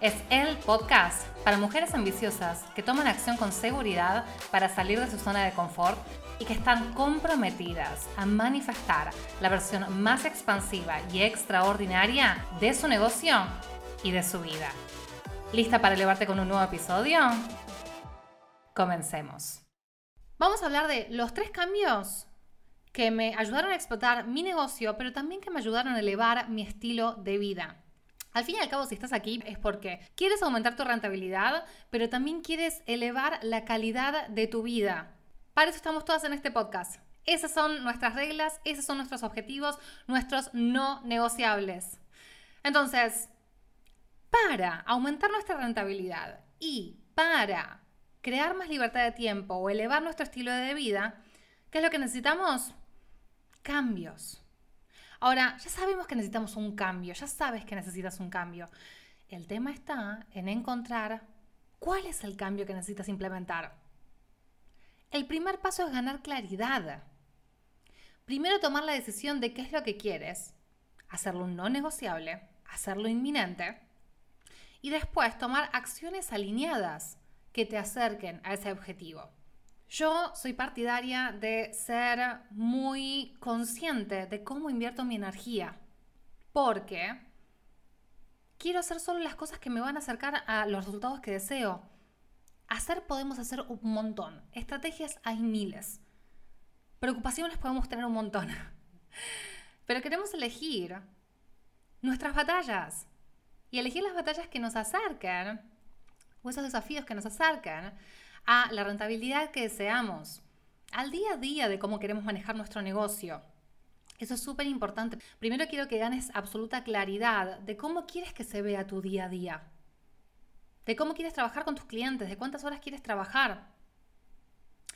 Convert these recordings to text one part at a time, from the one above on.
es el podcast para mujeres ambiciosas que toman acción con seguridad para salir de su zona de confort y que están comprometidas a manifestar la versión más expansiva y extraordinaria de su negocio y de su vida. ¿Lista para elevarte con un nuevo episodio? Comencemos. Vamos a hablar de los tres cambios que me ayudaron a explotar mi negocio, pero también que me ayudaron a elevar mi estilo de vida. Al fin y al cabo, si estás aquí es porque quieres aumentar tu rentabilidad, pero también quieres elevar la calidad de tu vida. Para eso estamos todas en este podcast. Esas son nuestras reglas, esos son nuestros objetivos, nuestros no negociables. Entonces, para aumentar nuestra rentabilidad y para crear más libertad de tiempo o elevar nuestro estilo de vida, ¿qué es lo que necesitamos? Cambios. Ahora, ya sabemos que necesitamos un cambio, ya sabes que necesitas un cambio. El tema está en encontrar cuál es el cambio que necesitas implementar. El primer paso es ganar claridad. Primero tomar la decisión de qué es lo que quieres, hacerlo no negociable, hacerlo inminente, y después tomar acciones alineadas que te acerquen a ese objetivo. Yo soy partidaria de ser muy consciente de cómo invierto mi energía, porque quiero hacer solo las cosas que me van a acercar a los resultados que deseo. Hacer podemos hacer un montón, estrategias hay miles, preocupaciones podemos tener un montón, pero queremos elegir nuestras batallas y elegir las batallas que nos acercan o esos desafíos que nos acercan a la rentabilidad que deseamos, al día a día de cómo queremos manejar nuestro negocio. Eso es súper importante. Primero quiero que ganes absoluta claridad de cómo quieres que se vea tu día a día, de cómo quieres trabajar con tus clientes, de cuántas horas quieres trabajar.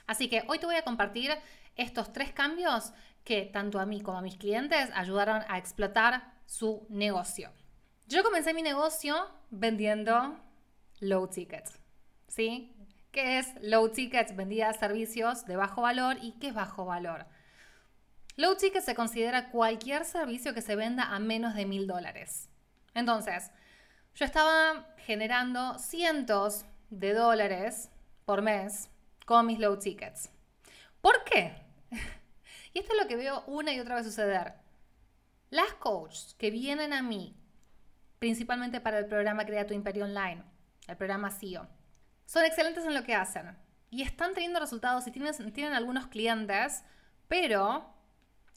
Así que hoy te voy a compartir estos tres cambios que tanto a mí como a mis clientes ayudaron a explotar su negocio. Yo comencé mi negocio vendiendo low ticket, ¿sí? ¿Qué es low tickets? Vendía servicios de bajo valor. ¿Y qué es bajo valor? Low ticket se considera cualquier servicio que se venda a menos de mil dólares. Entonces, yo estaba generando cientos de dólares por mes con mis low tickets. ¿Por qué? Y esto es lo que veo una y otra vez suceder. Las coaches que vienen a mí, principalmente para el programa Crea tu Imperio Online, el programa CEO, son excelentes en lo que hacen y están teniendo resultados y tienen, algunos clientes, pero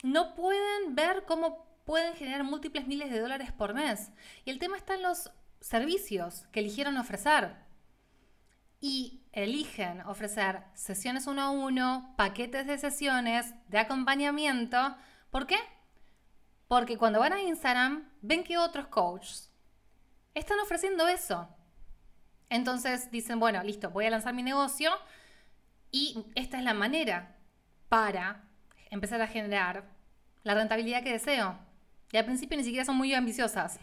no pueden ver cómo pueden generar múltiples miles de dólares por mes. Y el tema está en los servicios que eligieron ofrecer. Y eligen ofrecer sesiones uno a uno, paquetes de sesiones, de acompañamiento. ¿Por qué? Porque cuando van a Instagram ven que otros coaches están ofreciendo eso. Entonces dicen, bueno, listo, voy a lanzar mi negocio y esta es la manera para empezar a generar la rentabilidad que deseo. Y al principio ni siquiera son muy ambiciosas.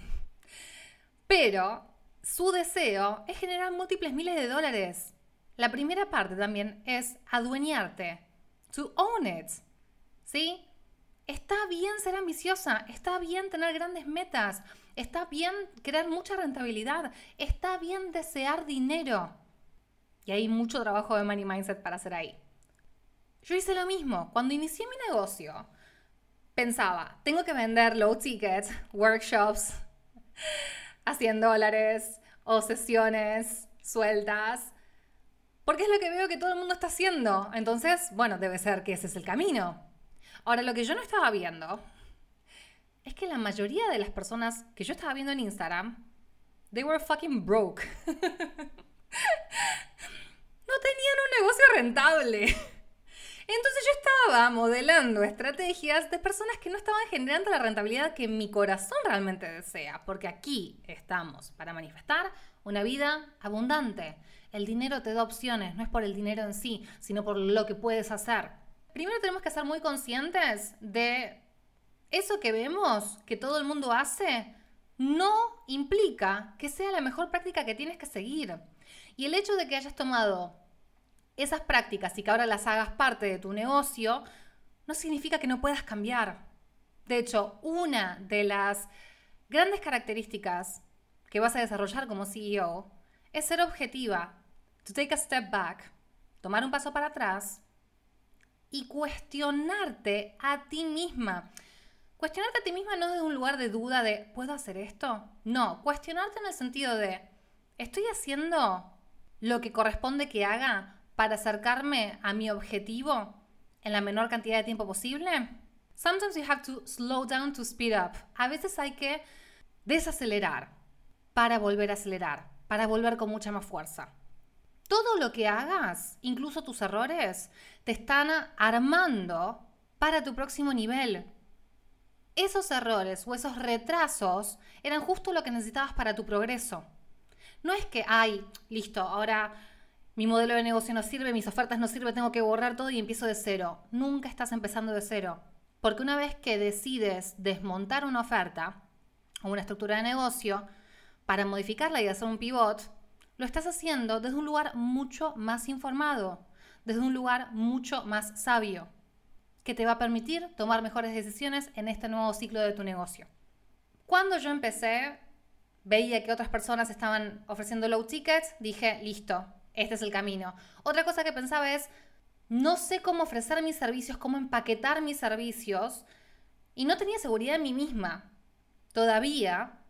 Pero su deseo es generar múltiples miles de dólares. La primera parte también es adueñarte. To own it. ¿Sí? Está bien ser ambiciosa, está bien tener grandes metas, está bien crear mucha rentabilidad, está bien desear dinero. Y hay mucho trabajo de money mindset para hacer ahí. Yo hice lo mismo. Cuando inicié mi negocio, pensaba, tengo que vender low ticket, workshops a 100 dólares o sesiones sueltas, porque es lo que veo que todo el mundo está haciendo. Entonces, bueno, debe ser que ese es el camino. Ahora, lo que yo no estaba viendo es que la mayoría de las personas que yo estaba viendo en Instagram, they were fucking broke. no tenían un negocio rentable. Entonces yo estaba modelando estrategias de personas que no estaban generando la rentabilidad que mi corazón realmente desea, porque aquí estamos para manifestar una vida abundante. El dinero te da opciones, no es por el dinero en sí, sino por lo que puedes hacer. Primero tenemos que ser muy conscientes de eso que vemos, que todo el mundo hace, no implica que sea la mejor práctica que tienes que seguir. Y el hecho de que hayas tomado esas prácticas y que ahora las hagas parte de tu negocio, no significa que no puedas cambiar. De hecho, una de las grandes características que vas a desarrollar como CEO es ser objetiva, to take a step back, tomar un paso para atrás y cuestionarte a ti misma. Cuestionarte a ti misma no desde un lugar de duda de, ¿puedo hacer esto? No, cuestionarte en el sentido de, ¿estoy haciendo lo que corresponde que haga para acercarme a mi objetivo en la menor cantidad de tiempo posible? Sometimes you have to slow down to speed up. A veces hay que desacelerar para volver a acelerar, para volver con mucha más fuerza. Todo lo que hagas, incluso tus errores, te están armando para tu próximo nivel. Esos errores o esos retrasos eran justo lo que necesitabas para tu progreso. No es que, ay, listo, ahora mi modelo de negocio no sirve, mis ofertas no sirven, tengo que borrar todo y empiezo de cero. Nunca estás empezando de cero. Porque una vez que decides desmontar una oferta o una estructura de negocio para modificarla y hacer un pivot, lo estás haciendo desde un lugar mucho más informado, desde un lugar mucho más sabio, que te va a permitir tomar mejores decisiones en este nuevo ciclo de tu negocio. Cuando yo empecé, veía que otras personas estaban ofreciendo low tickets, dije, listo, este es el camino. Otra cosa que pensaba es, no sé cómo ofrecer mis servicios, cómo empaquetar mis servicios, y no tenía seguridad en mí misma todavía.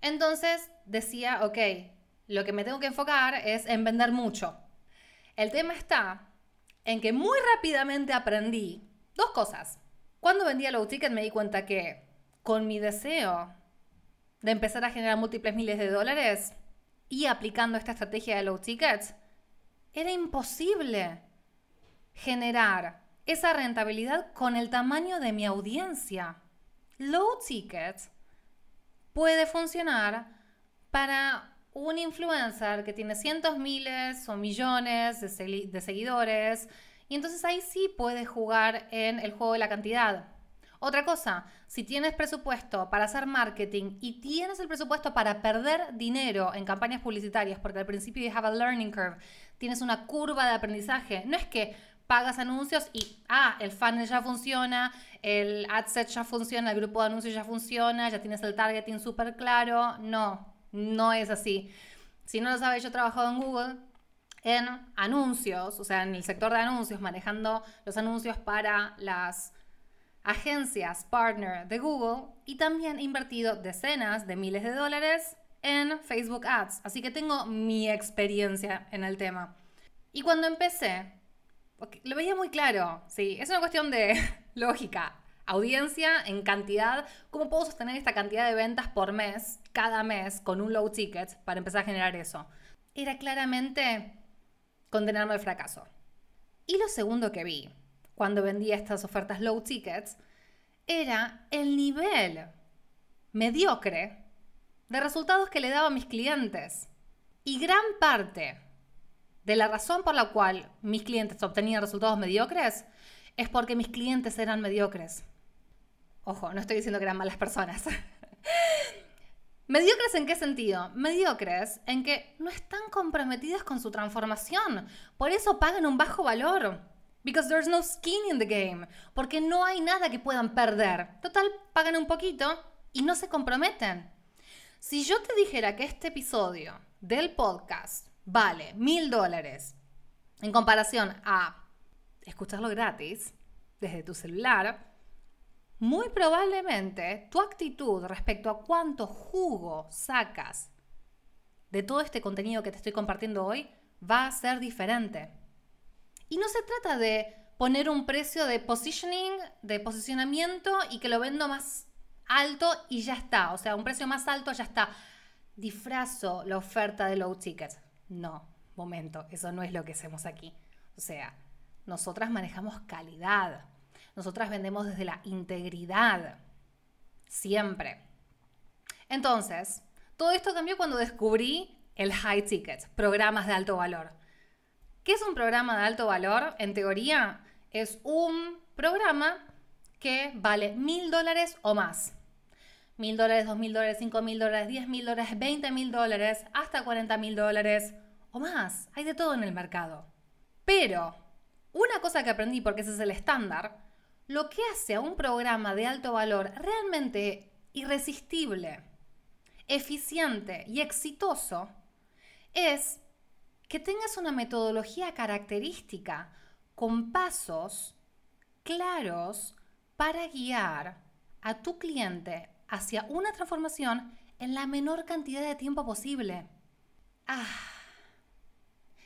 Entonces decía, ok, lo que me tengo que enfocar es en vender mucho. El tema está en que muy rápidamente aprendí dos cosas. Cuando vendía low ticket me di cuenta que con mi deseo de empezar a generar múltiples miles de dólares y aplicando esta estrategia de low tickets, era imposible generar esa rentabilidad con el tamaño de mi audiencia. Low ticket puede funcionar para un influencer que tiene cientos miles o millones de, de seguidores y entonces ahí sí puedes jugar en el juego de la cantidad. Otra cosa, si tienes presupuesto para hacer marketing y tienes el presupuesto para perder dinero en campañas publicitarias, porque al principio you have a learning curve, tienes una curva de aprendizaje, no es que pagas anuncios y, ah, el funnel ya funciona, el ad set ya funciona, el grupo de anuncios ya funciona, ya tienes el targeting súper claro. No, no es así. Si no lo sabes, yo he trabajado en Google en anuncios, o sea, en el sector de anuncios, manejando los anuncios para las agencias partner de Google y también he invertido decenas de miles de dólares en Facebook Ads. Así que tengo mi experiencia en el tema. Y cuando empecé, lo veía muy claro, sí, es una cuestión de lógica. Audiencia en cantidad, ¿cómo puedo sostener esta cantidad de ventas por mes, cada mes, con un low ticket para empezar a generar eso? Era claramente condenarme al fracaso. Y lo segundo que vi cuando vendía estas ofertas low tickets era el nivel mediocre de resultados que le daba a mis clientes. Y gran parte de la razón por la cual mis clientes obtenían resultados mediocres es porque mis clientes eran mediocres. Ojo, no estoy diciendo que eran malas personas. ¿Mediocres en qué sentido? Mediocres en que no están comprometidos con su transformación. Por eso pagan un bajo valor. Because there's no skin in the game. Porque no hay nada que puedan perder. Total, pagan un poquito y no se comprometen. Si yo te dijera que este episodio del podcast vale mil dólares en comparación a escucharlo gratis desde tu celular, muy probablemente tu actitud respecto a cuánto jugo sacas de todo este contenido que te estoy compartiendo hoy va a ser diferente. Y no se trata de poner un precio de positioning, de posicionamiento y que lo vendo más alto y ya está. O sea, un precio más alto ya está. Disfrazo la oferta de low ticket. No, momento, eso no es lo que hacemos aquí. O sea, nosotras manejamos calidad. Nosotras vendemos desde la integridad. Siempre. Entonces, todo esto cambió cuando descubrí el high ticket, programas de alto valor. ¿Qué es un programa de alto valor? En teoría, es un programa que vale mil dólares o más. Mil dólares, dos mil dólares, cinco mil dólares, diez mil dólares, veinte mil dólares, hasta cuarenta mil dólares o más. Hay de todo en el mercado. Pero, una cosa que aprendí, porque ese es el estándar, lo que hace a un programa de alto valor realmente irresistible, eficiente y exitoso es que tengas una metodología característica con pasos claros para guiar a tu cliente hacia una transformación en la menor cantidad de tiempo posible. Ah.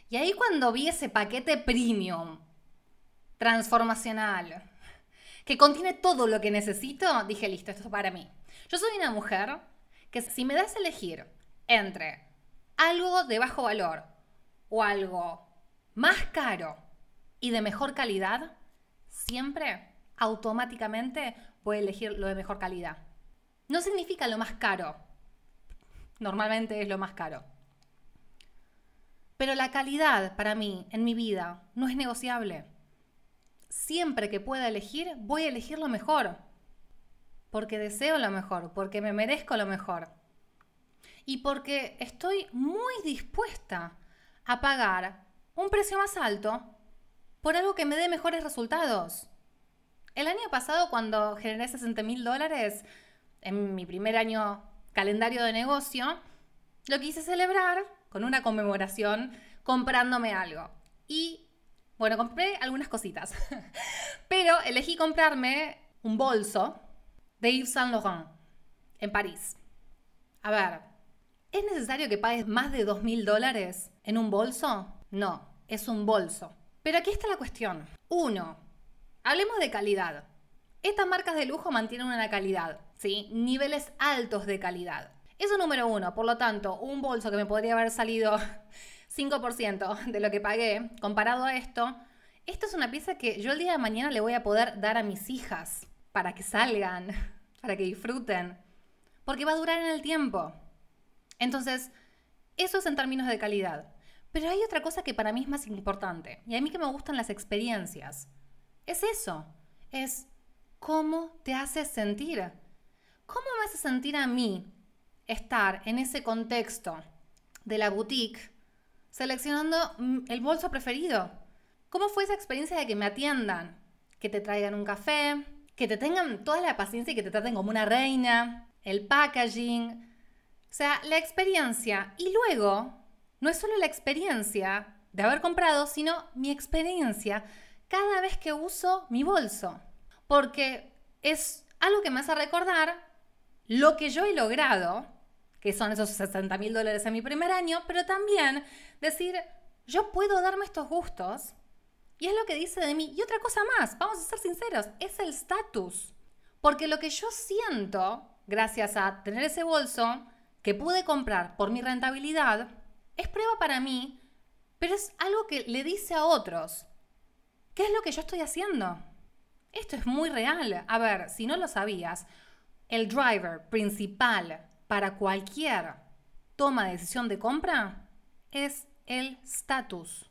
Y ahí cuando vi ese paquete premium, transformacional, que contiene todo lo que necesito, dije, listo, esto es para mí. Yo soy una mujer que si me das a elegir entre algo de bajo valor o algo más caro y de mejor calidad, siempre automáticamente voy a elegir lo de mejor calidad. No significa lo más caro. Normalmente es lo más caro. Pero la calidad para mí, en mi vida, no es negociable. Siempre que pueda elegir, voy a elegir lo mejor. Porque deseo lo mejor, porque me merezco lo mejor. Y porque estoy muy dispuesta a pagar un precio más alto por algo que me dé mejores resultados. El año pasado, cuando generé 60 mil dólares en mi primer año calendario de negocio, lo quise celebrar con una conmemoración comprándome algo. Y bueno, compré algunas cositas, pero elegí comprarme un bolso de Yves Saint Laurent en París. A ver, ¿es necesario que pagues más de 2 mil dólares en un bolso? No, es un bolso. Pero aquí está la cuestión. Uno, hablemos de calidad. Estas marcas de lujo mantienen una calidad, ¿sí? Niveles altos de calidad. Eso número uno. Por lo tanto, un bolso que me podría haber salido 5% de lo que pagué, comparado a esto, esto es una pieza que yo el día de mañana le voy a poder dar a mis hijas para que salgan, para que disfruten, porque va a durar en el tiempo. Entonces, eso es en términos de calidad. Pero hay otra cosa que para mí es más importante, y a mí que me gustan las experiencias. Es eso, es cómo te hace sentir. ¿Cómo me hace sentir a mí estar en ese contexto de la boutique seleccionando mm, el bolso preferido? ¿Cómo fue esa experiencia de que me atiendan? Que te traigan un café, que te tengan toda la paciencia y que te traten como una reina, el packaging, o sea, la experiencia. Y luego no es solo la experiencia de haber comprado, sino mi experiencia cada vez que uso mi bolso. Porque es algo que me hace recordar lo que yo he logrado, que son esos 60 mil dólares en mi primer año, pero también decir, yo puedo darme estos gustos. Y es lo que dice de mí. Y otra cosa más, vamos a ser sinceros, es el estatus. Porque lo que yo siento, gracias a tener ese bolso, que pude comprar por mi rentabilidad, es prueba para mí, pero es algo que le dice a otros. ¿Qué es lo que yo estoy haciendo? Esto es muy real. A ver, si no lo sabías, el driver principal para cualquier toma de decisión de compra es el status.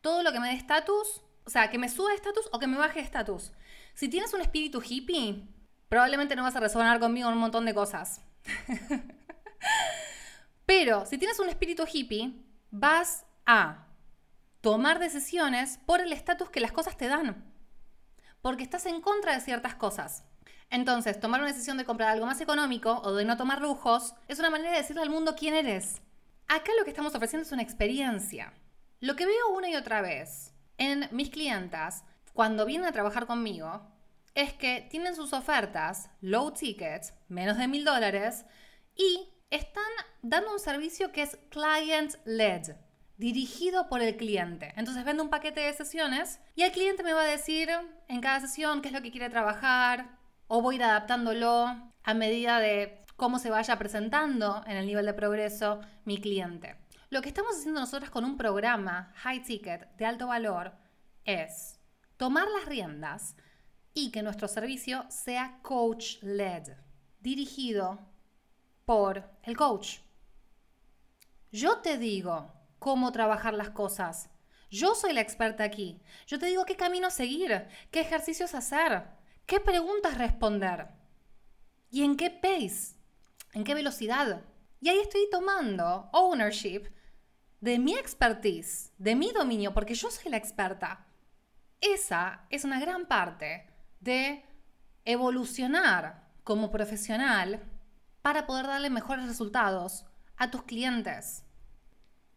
Todo lo que me dé estatus, o sea, que me suba estatus o que me baje estatus. Si tienes un espíritu hippie, probablemente no vas a resonar conmigo en un montón de cosas. Pero si tienes un espíritu hippie, vas a tomar decisiones por el estatus que las cosas te dan. Porque estás en contra de ciertas cosas. Entonces, tomar una decisión de comprar algo más económico o de no tomar lujos es una manera de decirle al mundo quién eres. Acá lo que estamos ofreciendo es una experiencia. Lo que veo una y otra vez en mis clientas cuando vienen a trabajar conmigo es que tienen sus ofertas low tickets, menos de mil dólares, y están dando un servicio que es client-led, dirigido por el cliente. Entonces vendo un paquete de sesiones y el cliente me va a decir en cada sesión qué es lo que quiere trabajar o voy a ir adaptándolo a medida de cómo se vaya presentando en el nivel de progreso mi cliente. Lo que estamos haciendo nosotros con un programa high ticket de alto valor es tomar las riendas y que nuestro servicio sea coach-led, dirigido por el coach. Yo te digo cómo trabajar las cosas. Yo soy la experta aquí. Yo te digo qué camino seguir, qué ejercicios hacer, qué preguntas responder y en qué pace, en qué velocidad. Y ahí estoy tomando ownership de mi expertise, de mi dominio, porque yo soy la experta. Esa es una gran parte de evolucionar como profesional para poder darle mejores resultados a tus clientes.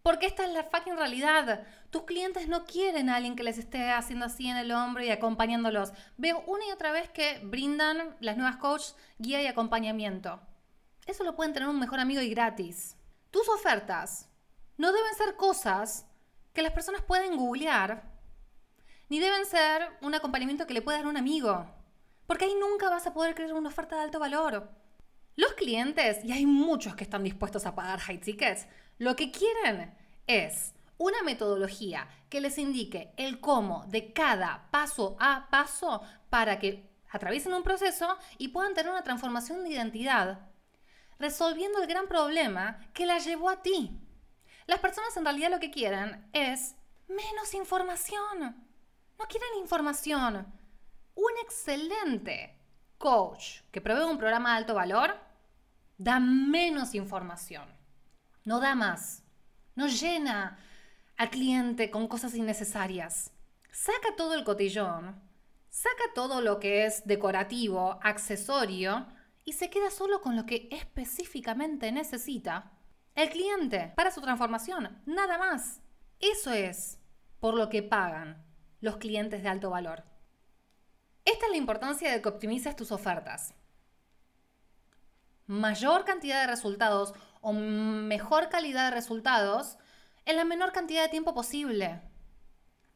Porque esta es la fucking realidad. Tus clientes no quieren a alguien que les esté haciendo así en el hombro y acompañándolos. Veo una y otra vez que brindan las nuevas coaches guía y acompañamiento. Eso lo pueden tener un mejor amigo y gratis. Tus ofertas no deben ser cosas que las personas pueden googlear, ni deben ser un acompañamiento que le pueda dar un amigo, porque ahí nunca vas a poder crear una oferta de alto valor. Los clientes, y hay muchos que están dispuestos a pagar high tickets, lo que quieren es una metodología que les indique el cómo de cada paso a paso para que atraviesen un proceso y puedan tener una transformación de identidad, resolviendo el gran problema que la llevó a ti. Las personas en realidad lo que quieren es menos información. No quieren información. Un excelente coach que provee un programa de alto valor da menos información. No da más. No llena al cliente con cosas innecesarias. Saca todo el cotillón, saca todo lo que es decorativo, accesorio, y se queda solo con lo que específicamente necesita el cliente para su transformación, nada más. Eso es por lo que pagan los clientes de alto valor. Esta es la importancia de que optimices tus ofertas. Mayor cantidad de resultados o mejor calidad de resultados en la menor cantidad de tiempo posible.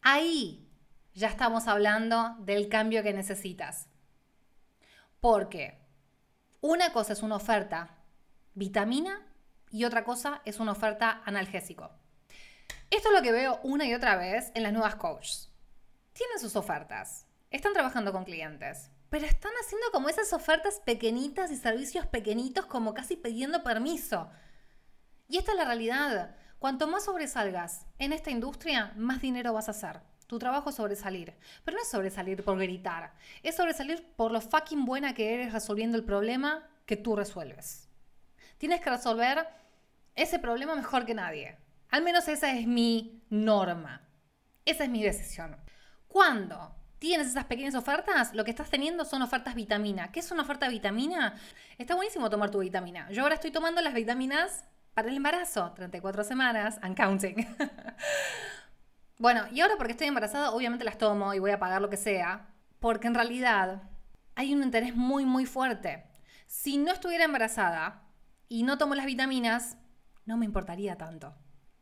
Ahí ya estamos hablando del cambio que necesitas. Porque una cosa es una oferta vitamina y otra cosa es una oferta analgésico. Esto es lo que veo una y otra vez en las nuevas coaches. Tienen sus ofertas, están trabajando con clientes, pero están haciendo como esas ofertas pequeñitas y servicios pequeñitos como casi pidiendo permiso. Y esta es la realidad. Cuanto más sobresalgas en esta industria, más dinero vas a hacer. Tu trabajo es sobresalir. Pero no es sobresalir por gritar. Es sobresalir por lo fucking buena que eres resolviendo el problema que tú resuelves. Tienes que resolver ese problema mejor que nadie. Al menos esa es mi norma. Esa es mi decisión. Cuando tienes esas pequeñas ofertas, lo que estás teniendo son ofertas vitamina. ¿Qué es una oferta vitamina? Está buenísimo tomar tu vitamina. Yo ahora estoy tomando las vitaminas para el embarazo, 34 semanas and counting. bueno, y ahora porque estoy embarazada, obviamente las tomo y voy a pagar lo que sea, porque en realidad hay un interés muy, muy fuerte. Si no estuviera embarazada y no tomo las vitaminas, no me importaría tanto.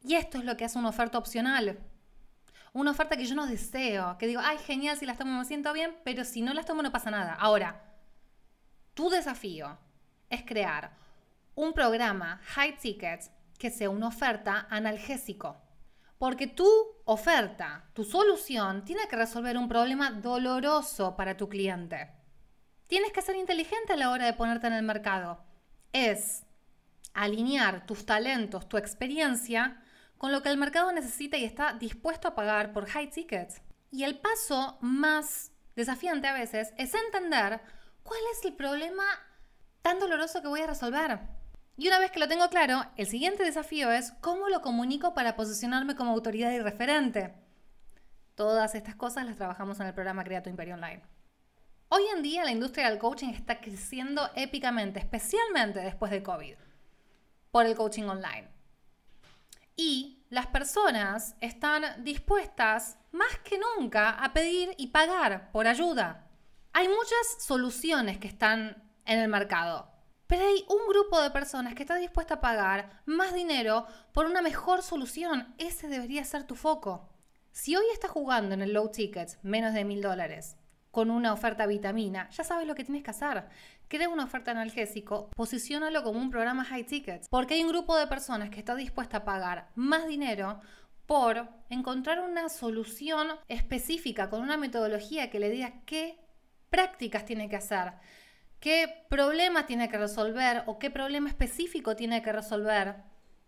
Y esto es lo que hace una oferta opcional. Una oferta que yo no deseo, que digo, ay, genial, si las tomo me siento bien, pero si no las tomo no pasa nada. Ahora, tu desafío es crear un programa high ticket que sea una oferta analgésico. Porque tu oferta, tu solución, tiene que resolver un problema doloroso para tu cliente. Tienes que ser inteligente a la hora de ponerte en el mercado. Es alinear tus talentos, tu experiencia, con lo que el mercado necesita y está dispuesto a pagar por high tickets. Y el paso más desafiante a veces es entender cuál es el problema tan doloroso que voy a resolver. Y una vez que lo tengo claro, el siguiente desafío es cómo lo comunico para posicionarme como autoridad y referente. Todas estas cosas las trabajamos en el programa Crea tu Imperio Online. Hoy en día la industria del coaching está creciendo épicamente, especialmente después de COVID, por el coaching online. Y las personas están dispuestas más que nunca a pedir y pagar por ayuda. Hay muchas soluciones que están en el mercado, pero hay un grupo de personas que está dispuesta a pagar más dinero por una mejor solución. Ese debería ser tu foco. Si hoy estás jugando en el low ticket, menos de mil dólares, con una oferta vitamina, ya sabes lo que tienes que hacer. Crea una oferta analgésico, posiciónalo como un programa high ticket, porque hay un grupo de personas que está dispuesta a pagar más dinero por encontrar una solución específica con una metodología que le diga qué prácticas tiene que hacer qué problema tiene que resolver o qué problema específico tiene que resolver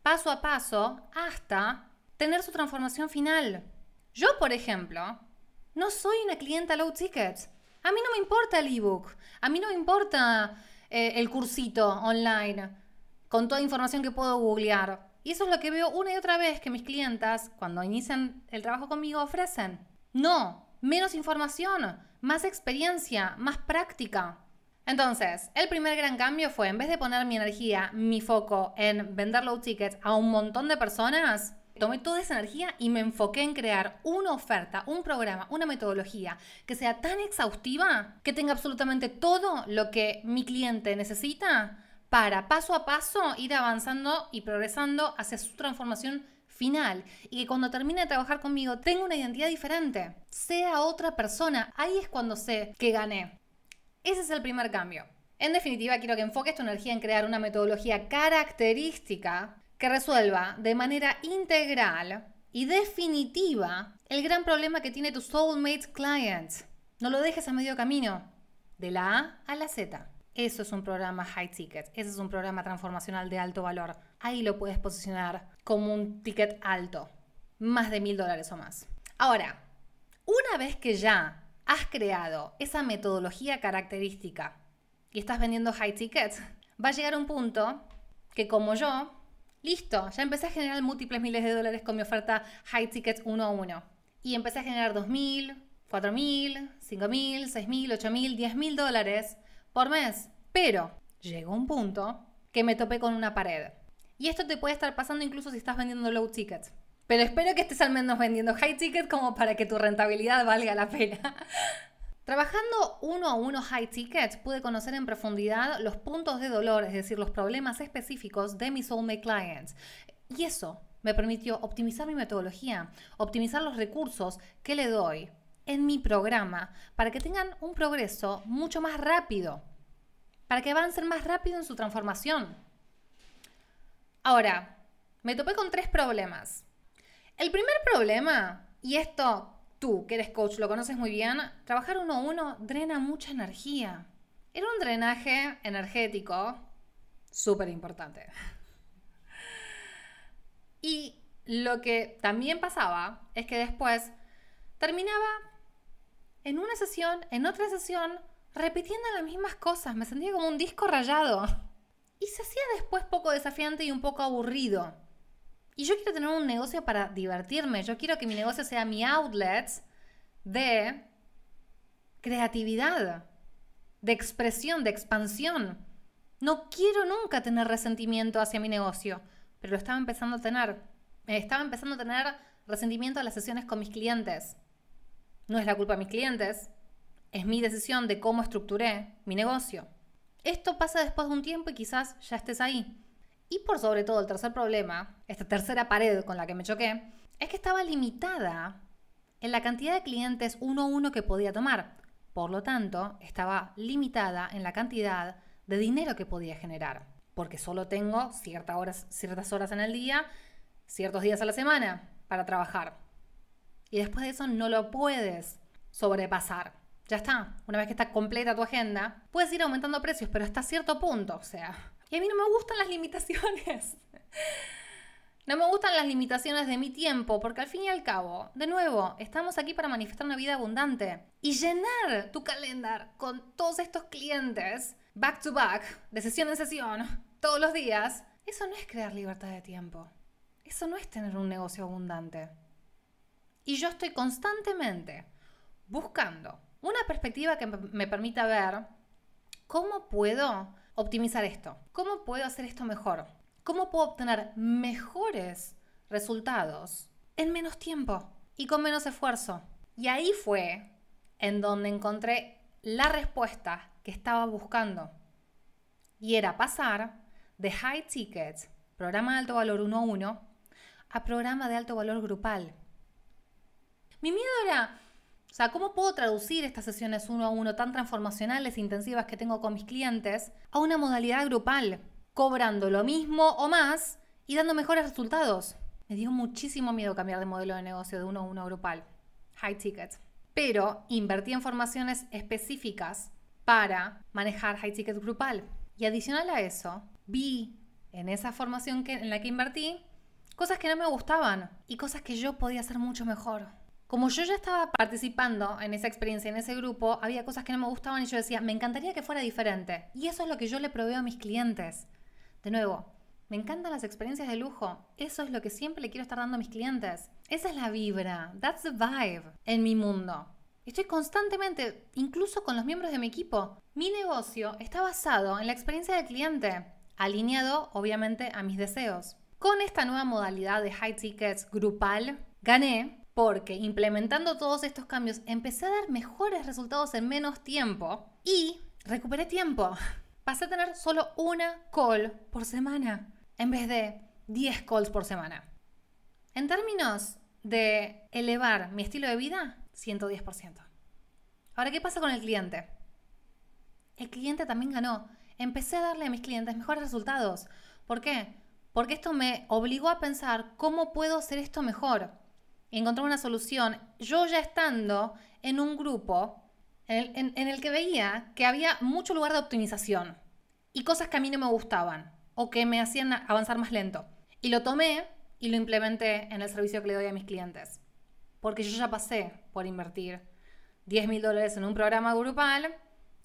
paso a paso hasta tener su transformación final. Yo, por ejemplo, no soy una clienta low ticket. A mí no me importa el ebook, a mí no me importa eh, el cursito online con toda información que puedo googlear. Y eso es lo que veo una y otra vez que mis clientas, cuando inician el trabajo conmigo, ofrecen. No, menos información, más experiencia, más práctica. Entonces, el primer gran cambio fue, en vez de poner mi energía, mi foco en vender low tickets a un montón de personas, tomé toda esa energía y me enfoqué en crear una oferta, un programa, una metodología que sea tan exhaustiva que tenga absolutamente todo lo que mi cliente necesita para paso a paso ir avanzando y progresando hacia su transformación final y que cuando termine de trabajar conmigo tenga una identidad diferente, sea otra persona. Ahí es cuando sé que gané. Ese es el primer cambio. En definitiva, quiero que enfoques tu energía en crear una metodología característica que resuelva de manera integral y definitiva el gran problema que tiene tu soulmate client. No lo dejes a medio camino, de la A a la Z. Eso es un programa high ticket, ese es un programa transformacional de alto valor. Ahí lo puedes posicionar como un ticket alto, más de mil dólares o más. Ahora, una vez que ya has creado esa metodología característica y estás vendiendo high tickets, va a llegar un punto que como yo, listo, ya empecé a generar múltiples miles de dólares con mi oferta high tickets uno a uno. Y empecé a generar 2.000, 4.000, 5.000, 6.000, 8.000, 10.000 dólares por mes. Pero llegó un punto que me topé con una pared. Y esto te puede estar pasando incluso si estás vendiendo low tickets. Pero espero que estés al menos vendiendo high ticket como para que tu rentabilidad valga la pena. Trabajando uno a uno high ticket, pude conocer en profundidad los puntos de dolor, es decir, los problemas específicos de mis soulmate clients. Y eso me permitió optimizar mi metodología, optimizar los recursos que le doy en mi programa para que tengan un progreso mucho más rápido, para que avancen más rápido en su transformación. Ahora, me topé con tres problemas. El primer problema, y esto tú que eres coach lo conoces muy bien, trabajar uno a uno drena mucha energía. Era un drenaje energético súper importante. Y lo que también pasaba es que después terminaba en una sesión, en otra sesión, repitiendo las mismas cosas. Me sentía como un disco rayado. Y se hacía después poco desafiante y un poco aburrido. Y yo quiero tener un negocio para divertirme. Yo quiero que mi negocio sea mi outlet de creatividad, de expresión, de expansión. No quiero nunca tener resentimiento hacia mi negocio, pero lo estaba empezando a tener. Estaba empezando a tener resentimiento a las sesiones con mis clientes. No es la culpa de mis clientes, es mi decisión de cómo estructuré mi negocio. Esto pasa después de un tiempo y quizás ya estés ahí. Y por sobre todo el tercer problema, esta tercera pared con la que me choqué, es que estaba limitada en la cantidad de clientes uno a uno que podía tomar. Por lo tanto, estaba limitada en la cantidad de dinero que podía generar. Porque solo tengo ciertas horas, ciertas horas en el día, ciertos días a la semana para trabajar. Y después de eso no lo puedes sobrepasar. Ya está, una vez que está completa tu agenda, puedes ir aumentando precios, pero hasta cierto punto, o sea. Y a mí no me gustan las limitaciones. No me gustan las limitaciones de mi tiempo, porque al fin y al cabo, de nuevo, estamos aquí para manifestar una vida abundante. Y llenar tu calendar con todos estos clientes, back to back, de sesión en sesión, todos los días, eso no es crear libertad de tiempo. Eso no es tener un negocio abundante. Y yo estoy constantemente buscando una perspectiva que me permita ver cómo puedo optimizar esto, cómo puedo hacer esto mejor, cómo puedo obtener mejores resultados en menos tiempo y con menos esfuerzo. Y ahí fue en donde encontré la respuesta que estaba buscando. Y era pasar de high ticket, programa de alto valor 1 a 1, a programa de alto valor grupal. Mi miedo era, sea, ¿cómo puedo traducir estas sesiones uno a uno tan transformacionales e intensivas que tengo con mis clientes a una modalidad grupal, cobrando lo mismo o más y dando mejores resultados? Me dio muchísimo miedo cambiar de modelo de negocio de uno a uno grupal, high ticket. Pero invertí en formaciones específicas para manejar high ticket grupal. Y adicional a eso, vi en esa formación que, en la que invertí cosas que no me gustaban y cosas que yo podía hacer mucho mejor. Como yo ya estaba participando en esa experiencia, en ese grupo, había cosas que no me gustaban y yo decía, me encantaría que fuera diferente. Y eso es lo que yo le proveo a mis clientes. De nuevo, me encantan las experiencias de lujo. Eso es lo que siempre le quiero estar dando a mis clientes. Esa es la vibra. That's the vibe en mi mundo. Estoy constantemente, incluso con los miembros de mi equipo. Mi negocio está basado en la experiencia del cliente, alineado obviamente a mis deseos. Con esta nueva modalidad de high tickets grupal, gané porque implementando todos estos cambios empecé a dar mejores resultados en menos tiempo y recuperé tiempo. Pasé a tener solo una call por semana en vez de 10 calls por semana. En términos de elevar mi estilo de vida, 110%. Ahora, ¿qué pasa con el cliente? El cliente también ganó. Empecé a darle a mis clientes mejores resultados. ¿Por qué? Porque esto me obligó a pensar cómo puedo hacer esto mejor. Encontrar una solución. Yo ya estando en un grupo en el, que veía que había mucho lugar de optimización y cosas que a mí no me gustaban o que me hacían avanzar más lento. Y lo tomé y lo implementé en el servicio que le doy a mis clientes. Porque yo ya pasé por invertir 10 mil dólares en un programa grupal,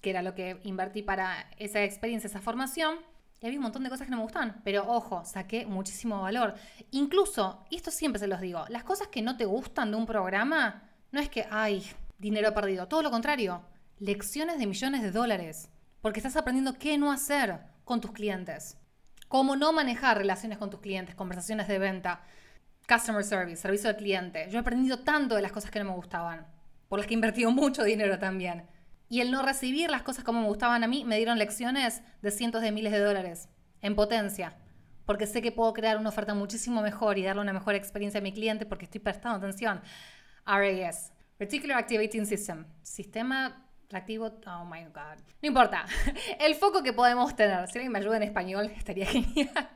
que era lo que invertí para esa experiencia, esa formación, y había un montón de cosas que no me gustaban. Pero ojo, saqué muchísimo valor. Incluso, y esto siempre se los digo, las cosas que no te gustan de un programa, no es que, ay, dinero perdido. Todo lo contrario, lecciones de millones de dólares. Porque estás aprendiendo qué no hacer con tus clientes. Cómo no manejar relaciones con tus clientes, conversaciones de venta, customer service, servicio al cliente. Yo he aprendido tanto de las cosas que no me gustaban, por las que he invertido mucho dinero también. Y el no recibir las cosas como me gustaban a mí me dieron lecciones de cientos de miles de dólares en potencia. Porque sé que puedo crear una oferta muchísimo mejor y darle una mejor experiencia a mi cliente porque estoy prestando atención. RAS, Reticular Activating System, sistema reactivo, oh my god. No importa, el foco que podemos tener, si alguien me ayuda en español estaría genial.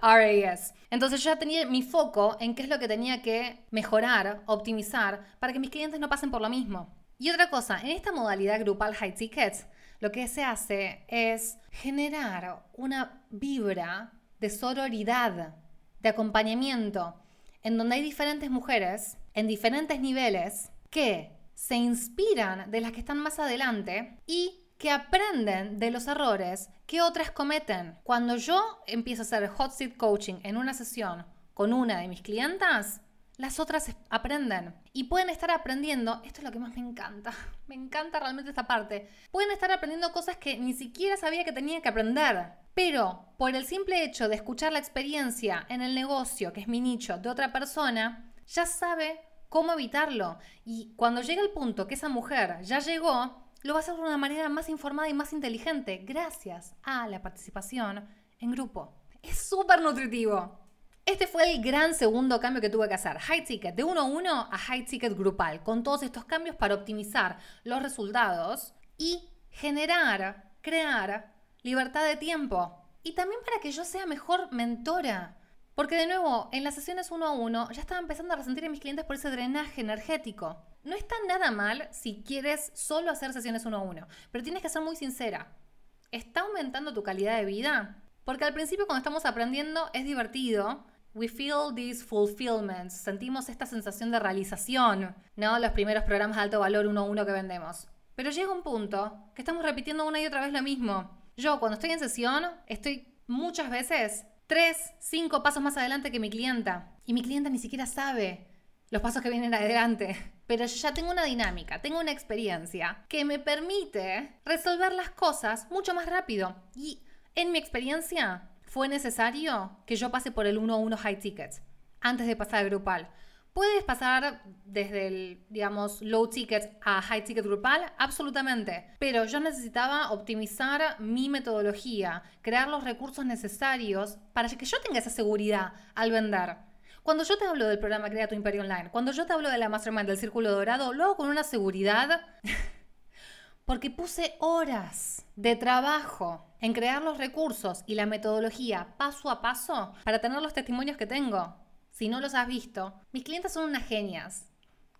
RAS. Entonces yo ya tenía mi foco en qué es lo que tenía que mejorar, optimizar, para que mis clientes no pasen por lo mismo. Y otra cosa, en esta modalidad grupal high tickets, lo que se hace es generar una vibra de sororidad, de acompañamiento, en donde hay diferentes mujeres en diferentes niveles que se inspiran de las que están más adelante y que aprenden de los errores que otras cometen. Cuando yo empiezo a hacer hot seat coaching en una sesión con una de mis clientas, las otras aprenden y pueden estar aprendiendo, esto es lo que más me encanta, me encanta realmente esta parte, pueden estar aprendiendo cosas que ni siquiera sabía que tenía que aprender, pero por el simple hecho de escuchar la experiencia en el negocio, que es mi nicho, de otra persona, ya sabe cómo evitarlo. Y cuando llega el punto que esa mujer ya llegó, lo va a hacer de una manera más informada y más inteligente, gracias a la participación en grupo. Es súper nutritivo. Este fue el gran segundo cambio que tuve que hacer. High ticket, de 1 a 1 a high ticket grupal, con todos estos cambios para optimizar los resultados y generar, crear libertad de tiempo. Y también para que yo sea mejor mentora. Porque de nuevo, en las sesiones 1 a 1 ya estaba empezando a resentir a mis clientes por ese drenaje energético. No está nada mal si quieres solo hacer sesiones 1 a 1, pero tienes que ser muy sincera. ¿Está aumentando tu calidad de vida? Porque al principio cuando estamos aprendiendo es divertido, We feel these fulfillments. Sentimos esta sensación de realización, ¿no? Los primeros programas de alto valor uno a uno que vendemos. Pero llega un punto que estamos repitiendo una y otra vez lo mismo. Yo, cuando estoy en sesión, estoy muchas veces tres, cinco pasos más adelante que mi clienta. Y mi clienta ni siquiera sabe los pasos que vienen adelante. Pero yo ya tengo una dinámica, tengo una experiencia que me permite resolver las cosas mucho más rápido. Y en mi experiencia, fue necesario que yo pase por el 1-1 high tickets antes de pasar al grupal. ¿Puedes pasar desde el, digamos, low ticket a high ticket grupal? Absolutamente. Pero yo necesitaba optimizar mi metodología, crear los recursos necesarios para que yo tenga esa seguridad al vender. Cuando yo te hablo del programa Crea tu Imperio Online, cuando yo te hablo de la Mastermind del Círculo Dorado, lo hago con una seguridad porque puse horas de trabajo en crear los recursos y la metodología paso a paso para tener los testimonios que tengo. Si no los has visto, mis clientes son unas genias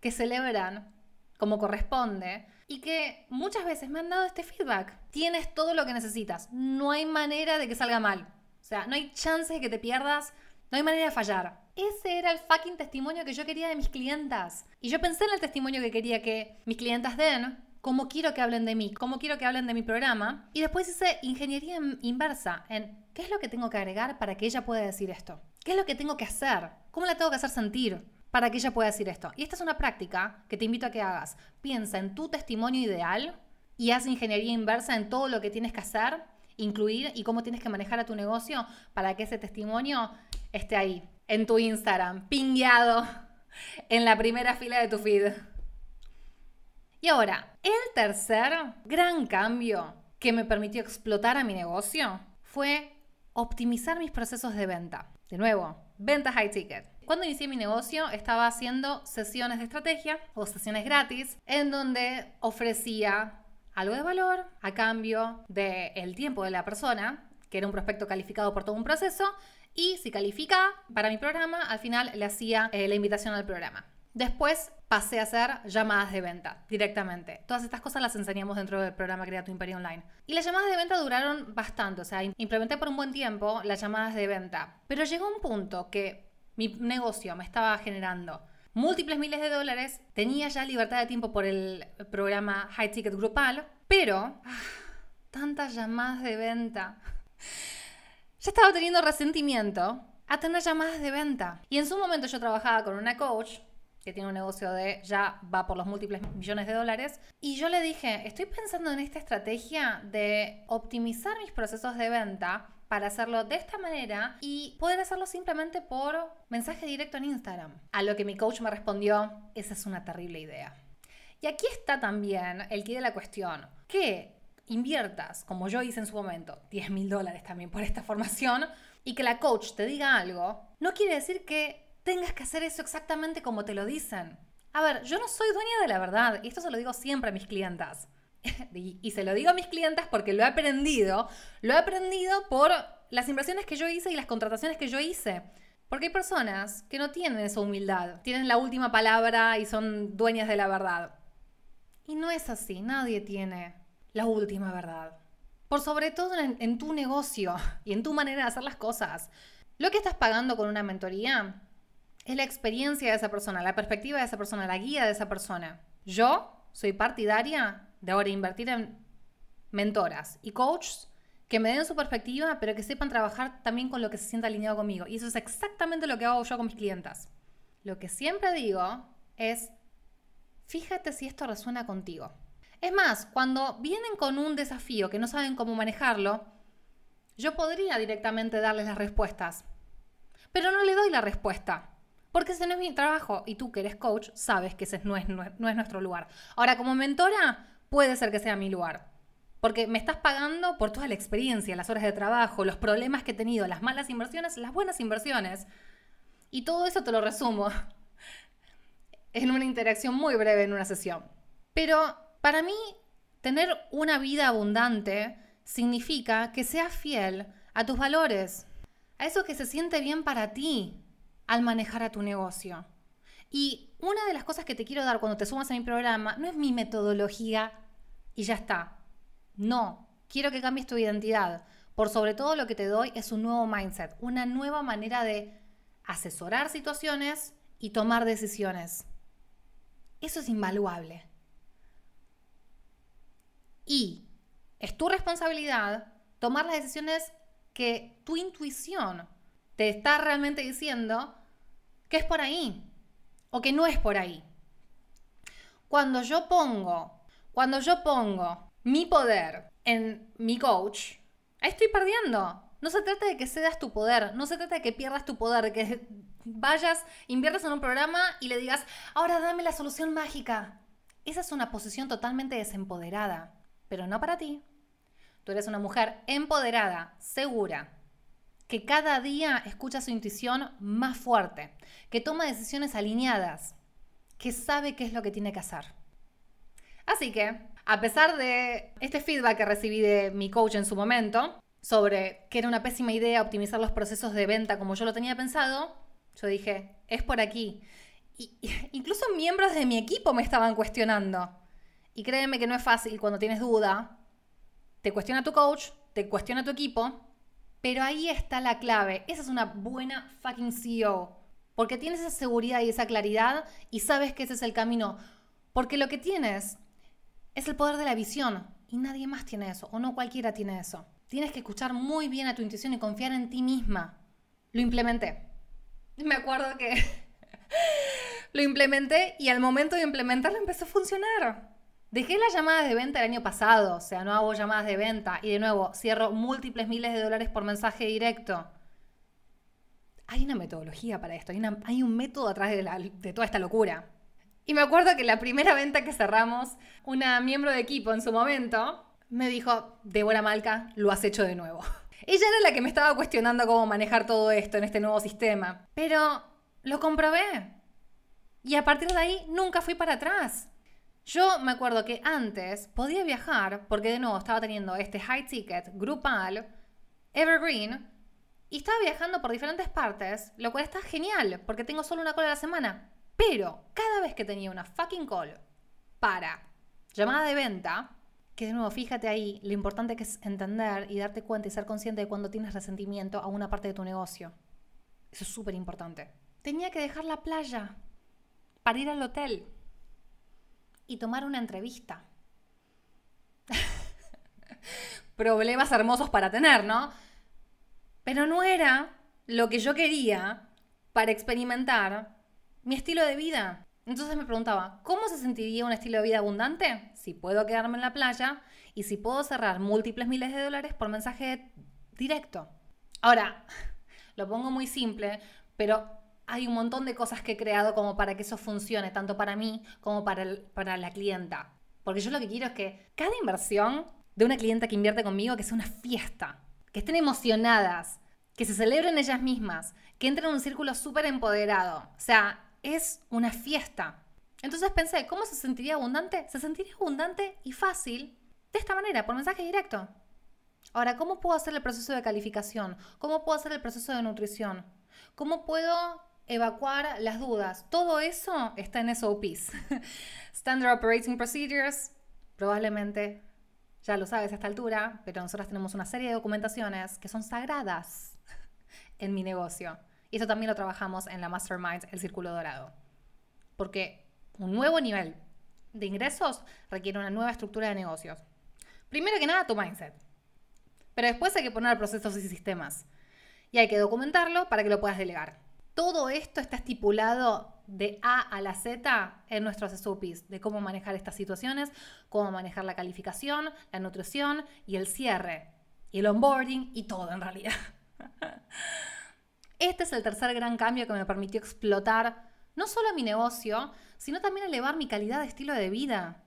que celebran como corresponde y que muchas veces me han dado este feedback. Tienes todo lo que necesitas, no hay manera de que salga mal. O sea, no hay chance de que te pierdas, no hay manera de fallar. Ese era el fucking testimonio que yo quería de mis clientas. Y yo pensé en el testimonio que quería que mis clientas den, cómo quiero que hablen de mí, cómo quiero que hablen de mi programa. Y después hice ingeniería inversa en qué es lo que tengo que agregar para que ella pueda decir esto. ¿Qué es lo que tengo que hacer? ¿Cómo la tengo que hacer sentir? para que ella pueda decir esto. Y esta es una práctica que te invito a que hagas. Piensa en tu testimonio ideal y haz ingeniería inversa en todo lo que tienes que hacer, incluir y cómo tienes que manejar a tu negocio para que ese testimonio esté ahí, en tu Instagram, pingueado en la primera fila de tu feed. Y ahora, el tercer gran cambio que me permitió explotar a mi negocio fue optimizar mis procesos de venta. De nuevo, venta high ticket. Cuando inicié mi negocio estaba haciendo sesiones de estrategia o sesiones gratis en donde ofrecía algo de valor a cambio del tiempo de la persona, que era un prospecto calificado por todo un proceso, y si califica para mi programa, al final le hacía eh, la invitación al programa. Después pasé a hacer llamadas de venta directamente. Todas estas cosas las enseñamos dentro del programa Crea tu Imperio Online. Y las llamadas de venta duraron bastante, o sea, implementé por un buen tiempo las llamadas de venta. Pero llegó un punto que mi negocio me estaba generando múltiples miles de dólares, tenía ya libertad de tiempo por el programa High Ticket Grupal, pero ah, tantas llamadas de venta. Ya estaba teniendo resentimiento a tener llamadas de venta. Y en su momento yo trabajaba con una coach que tiene un negocio de ya va por los múltiples millones de dólares. Y yo le dije, estoy pensando en esta estrategia de optimizar mis procesos de venta para hacerlo de esta manera y poder hacerlo simplemente por mensaje directo en Instagram. A lo que mi coach me respondió, esa es una terrible idea. Y aquí está también el quid de la cuestión, que inviertas, como yo hice en su momento, 10 mil dólares también por esta formación, y que la coach te diga algo, no quiere decir que tengas que hacer eso exactamente como te lo dicen. A ver, yo no soy dueña de la verdad, y esto se lo digo siempre a mis clientas. y se lo digo a mis clientes porque lo he aprendido, lo he aprendido por las inversiones que yo hice y las contrataciones que yo hice. Porque hay personas que no tienen esa humildad, tienen la última palabra y son dueñas de la verdad. Y no es así, nadie tiene la última verdad. Por sobre todo en tu negocio y en tu manera de hacer las cosas. Lo que estás pagando con una mentoría es la experiencia de esa persona, la perspectiva de esa persona, la guía de esa persona. Yo soy partidaria de ahora invertir en mentoras y coaches que me den su perspectiva, pero que sepan trabajar también con lo que se sienta alineado conmigo. Y eso es exactamente lo que hago yo con mis clientas. Lo que siempre digo es, fíjate si esto resuena contigo. Es más, cuando vienen con un desafío que no saben cómo manejarlo, yo podría directamente darles las respuestas, pero no le doy la respuesta. Porque ese no es mi trabajo y tú que eres coach sabes que ese no es, nuestro lugar. Ahora, como mentora, puede ser que sea mi lugar. Porque me estás pagando por toda la experiencia, las horas de trabajo, los problemas que he tenido, las malas inversiones, las buenas inversiones. Y todo eso te lo resumo en una interacción muy breve en una sesión. Pero para mí, tener una vida abundante significa que seas fiel a tus valores, a eso que se siente bien para ti al manejar a tu negocio. Y una de las cosas que te quiero dar cuando te sumas a mi programa no es mi metodología y ya está. No, quiero que cambies tu identidad. Por sobre todo lo que te doy es un nuevo mindset, una nueva manera de asesorar situaciones y tomar decisiones. Eso es invaluable. Y es tu responsabilidad tomar las decisiones que tu intuición te está realmente diciendo que es por ahí o que no es por ahí. Cuando yo pongo, cuando yo pongo mi poder en mi coach, estoy perdiendo. No se trata de que cedas tu poder, no se trata de que pierdas tu poder, de que vayas, inviertas en un programa y le digas, ahora dame la solución mágica. Esa es una posición totalmente desempoderada, pero no para ti. Tú eres una mujer empoderada, segura, que cada día escucha su intuición más fuerte, que toma decisiones alineadas, que sabe qué es lo que tiene que hacer. Así que a pesar de este feedback que recibí de mi coach en su momento, sobre que era una pésima idea optimizar los procesos de venta como yo lo tenía pensado, yo dije, es por aquí. Y, incluso miembros de mi equipo me estaban cuestionando. Y créeme que no es fácil cuando tienes duda. Te cuestiona tu coach, te cuestiona tu equipo, Pero ahí está la clave. Esa es una buena fucking CEO. Porque tienes esa seguridad y esa claridad y sabes que ese es el camino. Porque lo que tienes es el poder de la visión. Y nadie más tiene eso. O no cualquiera tiene eso. Tienes que escuchar muy bien a tu intuición y confiar en ti misma. Lo implementé. Me acuerdo que lo implementé y al momento de implementarlo empezó a funcionar. Dejé las llamadas de venta el año pasado, o sea, no hago llamadas de venta y de nuevo cierro múltiples miles de dólares por mensaje directo. Hay una metodología para esto, hay, un método atrás de, de toda esta locura. Y me acuerdo que la primera venta que cerramos, una miembro de equipo en su momento me dijo, Débora Malca, lo has hecho de nuevo. Ella era la que me estaba cuestionando cómo manejar todo esto en este nuevo sistema. Pero lo comprobé. Y a partir de ahí nunca fui para atrás. Yo me acuerdo que antes podía viajar porque de nuevo estaba teniendo este high ticket grupal, evergreen, y estaba viajando por diferentes partes, lo cual está genial porque tengo solo una call a la semana. Pero cada vez que tenía una fucking call para llamada de venta, que de nuevo, fíjate ahí lo importante que es entender y darte cuenta y ser consciente de cuando tienes resentimiento a una parte de tu negocio. Eso es súper importante. Tenía que dejar la playa para ir al hotel y tomar una entrevista. Problemas hermosos para tener, ¿no? Pero no era lo que yo quería para experimentar mi estilo de vida. Entonces me preguntaba, ¿cómo se sentiría un estilo de vida abundante si puedo quedarme en la playa y si puedo cerrar múltiples miles de dólares por mensaje directo? Ahora, lo pongo muy simple, pero hay un montón de cosas que he creado como para que eso funcione, tanto para mí como para, la clienta. Porque yo lo que quiero es que cada inversión de una clienta que invierte conmigo, que sea una fiesta, que estén emocionadas, que se celebren ellas mismas, que entren en un círculo súper empoderado. O sea, es una fiesta. Entonces pensé, ¿cómo se sentiría abundante? Se sentiría abundante y fácil de esta manera, por mensaje directo. Ahora, ¿cómo puedo hacer el proceso de calificación? ¿Cómo puedo hacer el proceso de nutrición? ¿Cómo puedo evacuar las dudas. Todo eso está en SOPs. Standard Operating Procedures, probablemente ya lo sabes a esta altura, pero nosotros tenemos una serie de documentaciones que son sagradas en mi negocio. Y eso también lo trabajamos en la Mastermind, el Círculo Dorado. Porque un nuevo nivel de ingresos requiere una nueva estructura de negocios. Primero que nada, tu mindset. Pero después hay que poner procesos y sistemas. Y hay que documentarlo para que lo puedas delegar. Todo esto está estipulado de A a la Z en nuestros SOPs, de cómo manejar estas situaciones, cómo manejar la calificación, la nutrición y el cierre, y el onboarding y todo en realidad. Este es el tercer gran cambio que me permitió explotar no solo mi negocio, sino también elevar mi calidad de estilo de vida.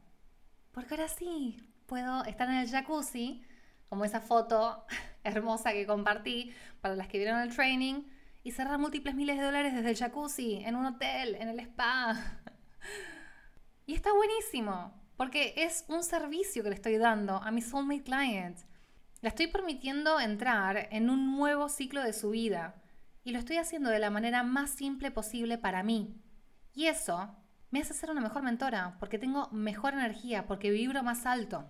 Porque ahora sí, puedo estar en el jacuzzi, como esa foto hermosa que compartí para las que vieron el training, y cerrar múltiples miles de dólares desde el jacuzzi, en un hotel, en el spa. Y está buenísimo, porque es un servicio que le estoy dando a mi soulmate client. Le estoy permitiendo entrar en un nuevo ciclo de su vida y lo estoy haciendo de la manera más simple posible para mí. Y eso me hace ser una mejor mentora, porque tengo mejor energía, porque vibro más alto,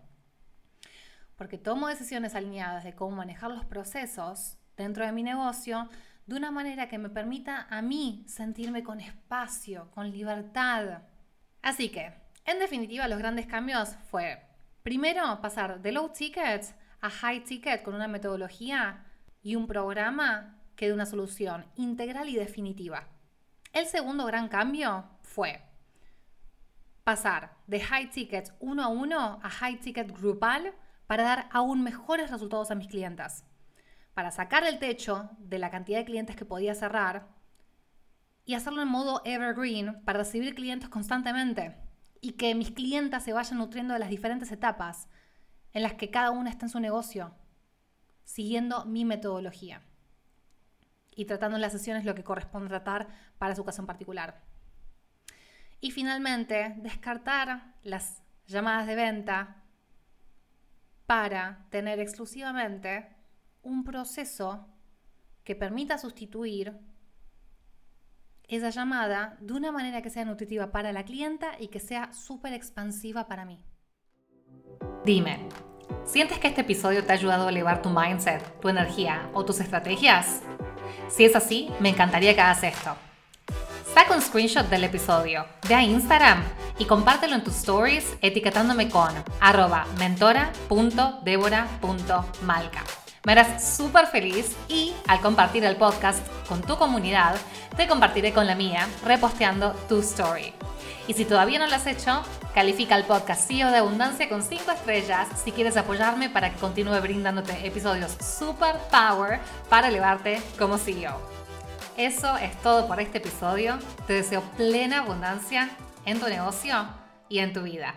porque tomo decisiones alineadas de cómo manejar los procesos dentro de mi negocio de una manera que me permita a mí sentirme con espacio, con libertad. Así que, en definitiva, los grandes cambios fue, primero, pasar de low ticket a high ticket con una metodología y un programa que dé una solución integral y definitiva. El segundo gran cambio fue pasar de high ticket uno a uno a high ticket grupal para dar aún mejores resultados a mis clientes para sacar el techo de la cantidad de clientes que podía cerrar y hacerlo en modo evergreen para recibir clientes constantemente y que mis clientas se vayan nutriendo de las diferentes etapas en las que cada una está en su negocio, siguiendo mi metodología y tratando en las sesiones lo que corresponde tratar para su caso en particular. Y finalmente, descartar las llamadas de venta para tener exclusivamente un proceso que permita sustituir esa llamada de una manera que sea nutritiva para la clienta y que sea súper expansiva para mí. Dime, ¿Sientes que este episodio te ha ayudado a elevar tu mindset, tu energía o tus estrategias? Si es así, me encantaría que hagas esto. Saca un screenshot del episodio, ve a Instagram y compártelo en tus stories etiquetándome con arroba mentora.debora.malca. Me harás súper feliz y al compartir el podcast con tu comunidad, te compartiré con la mía, reposteando tu story. Y si todavía no lo has hecho, califica el podcast CEO de Abundancia con 5 estrellas si quieres apoyarme para que continúe brindándote episodios super power para elevarte como CEO. Eso es todo por este episodio. Te deseo plena abundancia en tu negocio y en tu vida.